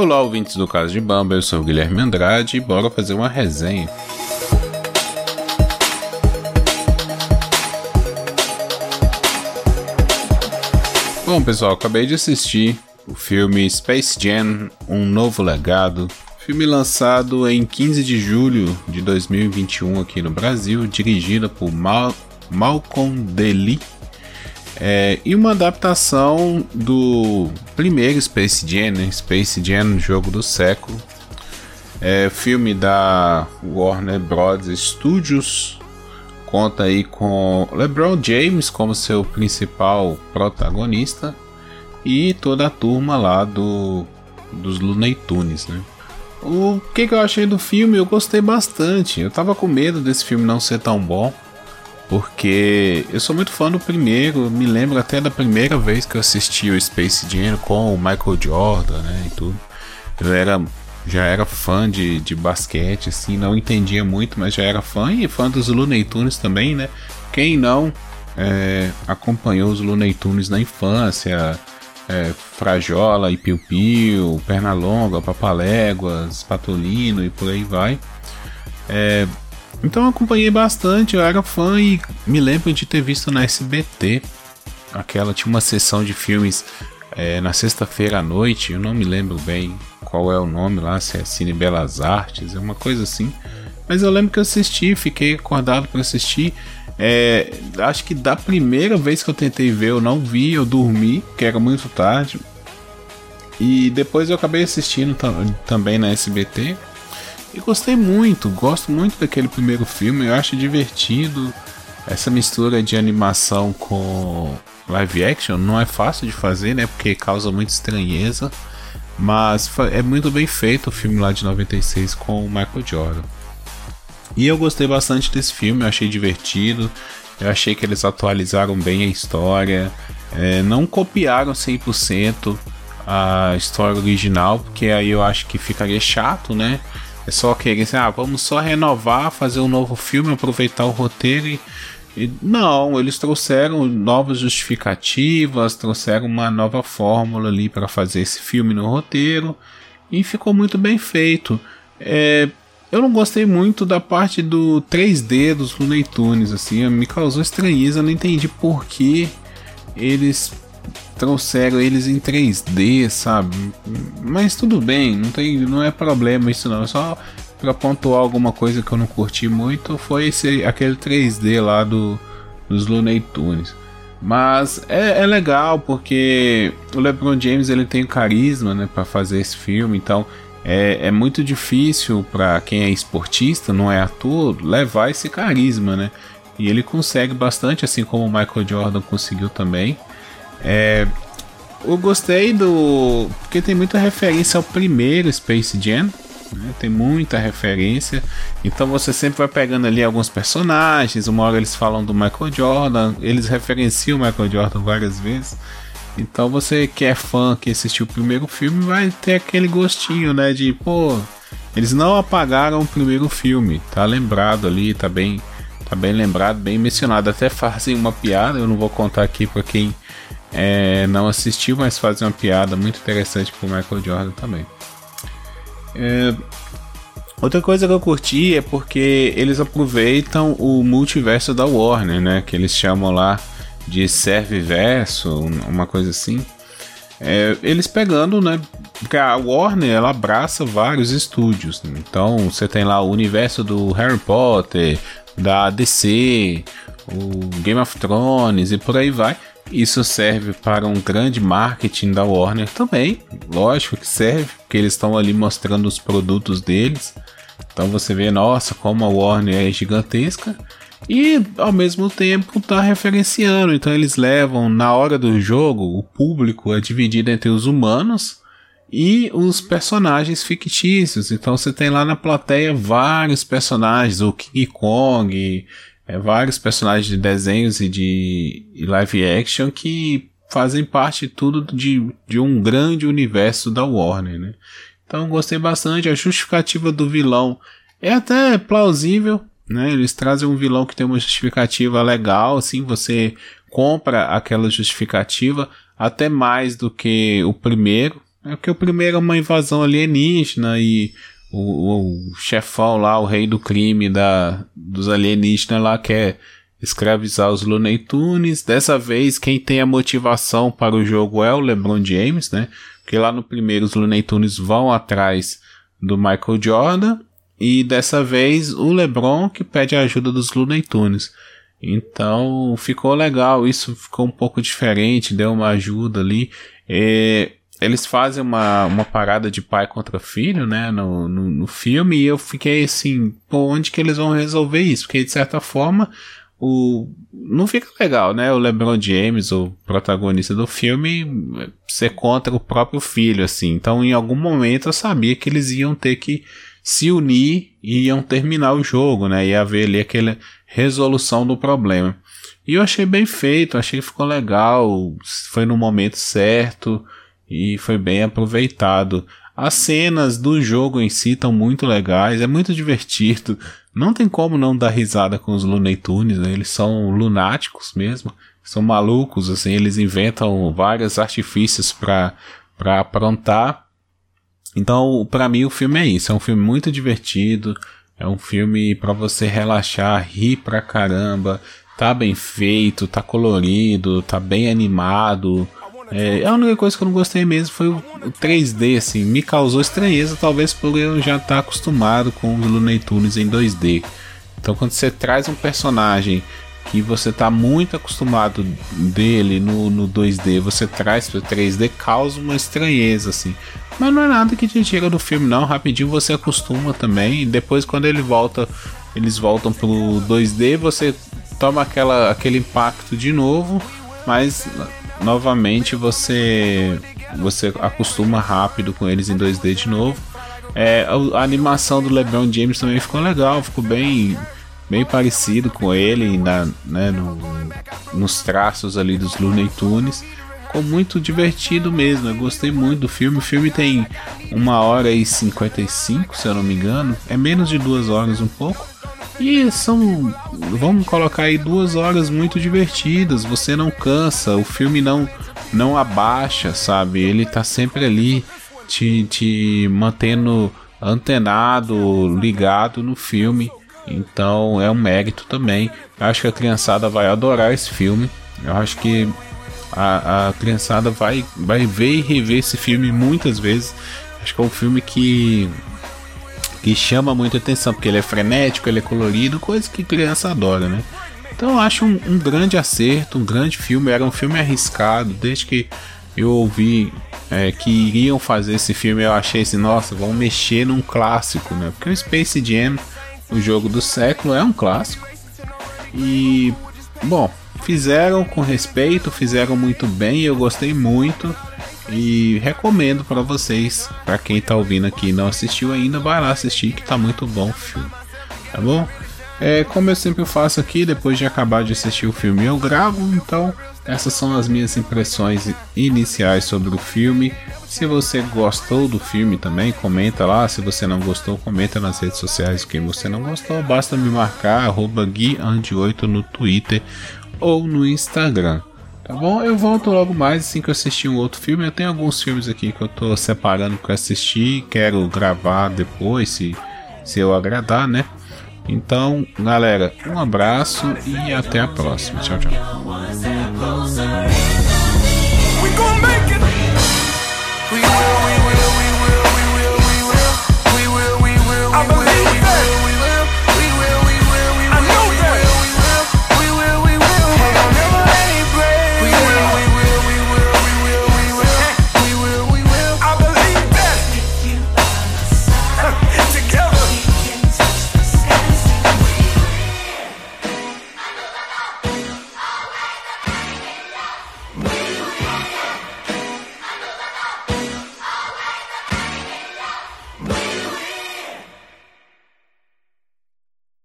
Olá, ouvintes do Caso de Bamba, eu sou o Guilherme Andrade e bora fazer uma resenha. Bom, pessoal, acabei de assistir o filme Space Jam Um Novo Legado, filme lançado em 15 de julho de 2021 aqui no Brasil, dirigido por Mal Malcolm Dely é, e uma adaptação do primeiro Space Jam, né? Space Jam, jogo do século. É, filme da Warner Bros. Studios. Conta aí com LeBron James como seu principal protagonista. E toda a turma lá do, dos Looney Tunes, né? O que, que eu achei do filme? Eu gostei bastante. Eu tava com medo desse filme não ser tão bom porque eu sou muito fã do primeiro, me lembro até da primeira vez que eu assisti o Space Jam com o Michael Jordan, né, e tudo. Eu era já era fã de, de basquete, assim, não entendia muito, mas já era fã e fã dos Looney Tunes também, né? Quem não é, acompanhou os Looney Tunes na infância, é, Frajola e Piu Piu, Pernalonga, Papaléguas, Patolino e por aí vai. É, então eu acompanhei bastante, eu era fã e me lembro de ter visto na SBT. Aquela tinha uma sessão de filmes é, na sexta-feira à noite, eu não me lembro bem qual é o nome lá, se é Cine Belas Artes, é uma coisa assim. Mas eu lembro que eu assisti, fiquei acordado para assistir. É, acho que da primeira vez que eu tentei ver, eu não vi, eu dormi, que era muito tarde. E depois eu acabei assistindo também na SBT. E gostei muito, gosto muito daquele primeiro filme, eu acho divertido. Essa mistura de animação com live action não é fácil de fazer, né? Porque causa muita estranheza. Mas é muito bem feito o filme lá de 96 com o Michael Jordan. E eu gostei bastante desse filme, eu achei divertido. Eu achei que eles atualizaram bem a história. É, não copiaram 100% a história original, porque aí eu acho que ficaria chato, né? É só querer assim, ah, vamos só renovar, fazer um novo filme, aproveitar o roteiro e, e não, eles trouxeram novas justificativas, trouxeram uma nova fórmula ali para fazer esse filme no roteiro e ficou muito bem feito. É, eu não gostei muito da parte do 3D dos Looney Tunes, assim, me causou estranheza, não entendi por que eles trouxeram eles em 3D, sabe? Mas tudo bem, não tem, não é problema isso não. Só para pontuar alguma coisa que eu não curti muito foi esse aquele 3D lá do dos Looney Tunes. Mas é, é legal porque o LeBron James ele tem carisma, né, para fazer esse filme. Então é, é muito difícil para quem é esportista, não é ator, levar esse carisma, né? E ele consegue bastante, assim como o Michael Jordan conseguiu também. É, eu gostei do. Porque tem muita referência ao primeiro Space Jam. Né? Tem muita referência. Então você sempre vai pegando ali alguns personagens. Uma hora eles falam do Michael Jordan. Eles referenciam o Michael Jordan várias vezes. Então você que é fã, que assistiu o primeiro filme, vai ter aquele gostinho, né? De, pô, eles não apagaram o primeiro filme. Tá lembrado ali, tá bem, tá bem lembrado, bem mencionado. Até fazem uma piada, eu não vou contar aqui para quem é, não assistiu, mas faz uma piada muito interessante pro Michael Jordan também. É, outra coisa que eu curti é porque eles aproveitam o multiverso da Warner, né? Que eles chamam lá de Serviverso, uma coisa assim. É, eles pegando, né? Porque a Warner ela abraça vários estúdios. Né? Então você tem lá o universo do Harry Potter, da DC, o Game of Thrones e por aí vai. Isso serve para um grande marketing da Warner também, lógico que serve, porque eles estão ali mostrando os produtos deles. Então você vê, nossa, como a Warner é gigantesca e ao mesmo tempo está referenciando. Então eles levam na hora do jogo, o público é dividido entre os humanos e os personagens fictícios. Então você tem lá na plateia vários personagens, o King Kong, é, vários personagens de desenhos e de live action que fazem parte tudo de, de um grande universo da Warner, né? Então gostei bastante. A justificativa do vilão é até plausível, né? Eles trazem um vilão que tem uma justificativa legal, assim, você compra aquela justificativa até mais do que o primeiro. É porque o primeiro é uma invasão alienígena e o, o chefão lá, o rei do crime da, dos alienígenas lá quer escravizar os Looney Tunes. Dessa vez, quem tem a motivação para o jogo é o LeBron James, né? Porque lá no primeiro os Looney Tunes vão atrás do Michael Jordan e dessa vez o LeBron que pede a ajuda dos Looney Tunes. Então ficou legal, isso ficou um pouco diferente, deu uma ajuda ali. É, eles fazem uma, uma parada de pai contra filho, né, no, no, no, filme, e eu fiquei assim, pô, onde que eles vão resolver isso? Porque de certa forma, o não fica legal, né, o LeBron James, o protagonista do filme, ser contra o próprio filho, assim. Então, em algum momento eu sabia que eles iam ter que se unir e iam terminar o jogo, né? Ia haver ali aquela resolução do problema. E eu achei bem feito, achei que ficou legal, foi no momento certo e foi bem aproveitado. As cenas do jogo em si estão muito legais, é muito divertido. Não tem como não dar risada com os Looney Tunes, né? eles são lunáticos mesmo, são malucos, assim, eles inventam vários artifícios para aprontar então, para mim, o filme é isso. É um filme muito divertido. É um filme para você relaxar, rir pra caramba. Tá bem feito, tá colorido, tá bem animado. É, a única coisa que eu não gostei mesmo foi o, 3D, assim, me causou estranheza, talvez por eu já estar tá acostumado com os Looney Tunes em 2D. Então, quando você traz um personagem que você está muito acostumado dele no, no 2D, você traz para 3D, causa uma estranheza, assim. Mas não é nada que te tira do filme, não. Rapidinho você acostuma também. E depois, quando ele volta, eles voltam pro 2D, você toma aquela, aquele impacto de novo, mas novamente você você acostuma rápido com eles em 2D de novo. É, a, animação do LeBron James também ficou legal, ficou bem bem parecido com ele na, né, no, nos traços ali dos Looney Tunes ficou muito divertido mesmo. Eu gostei muito do filme. O filme tem uma hora e 55, se eu não me engano. É menos de duas horas um pouco. E são, vamos colocar aí duas horas muito divertidas. Você não cansa, o filme não não abaixa, sabe? Ele tá sempre ali te, te mantendo antenado, ligado no filme. Então é um mérito também. Acho que a criançada vai adorar esse filme. Eu acho que a, a criançada vai, vai ver e rever esse filme muitas vezes. Acho que é um filme que que chama muita atenção, porque ele é frenético, ele é colorido, coisa que criança adora, né? Então eu acho um, um, grande acerto, um grande filme. Era um filme arriscado, desde que eu ouvi é, que iriam fazer esse filme, eu achei assim, nossa, vão mexer num clássico, né? Porque o Space Jam, o jogo do século, é um clássico. E, bom, fizeram com respeito, fizeram muito bem, eu gostei muito e recomendo para vocês, para quem tá ouvindo aqui e não assistiu ainda, vai lá assistir que tá muito bom o filme, tá bom? É, como eu sempre faço aqui, depois de acabar de assistir o filme, eu gravo, então essas são as minhas impressões iniciais sobre o filme. Se você gostou do filme também, comenta lá. Se você não gostou, comenta nas redes sociais que você não gostou. Basta me marcar, guiande8 no Twitter ou no Instagram. Tá bom? Eu volto logo mais assim que eu assistir um outro filme. Eu tenho alguns filmes aqui que eu tô separando pra assistir. Quero gravar depois, se, se eu agradar, né? Então, galera, um abraço e até a próxima. Tchau, tchau. We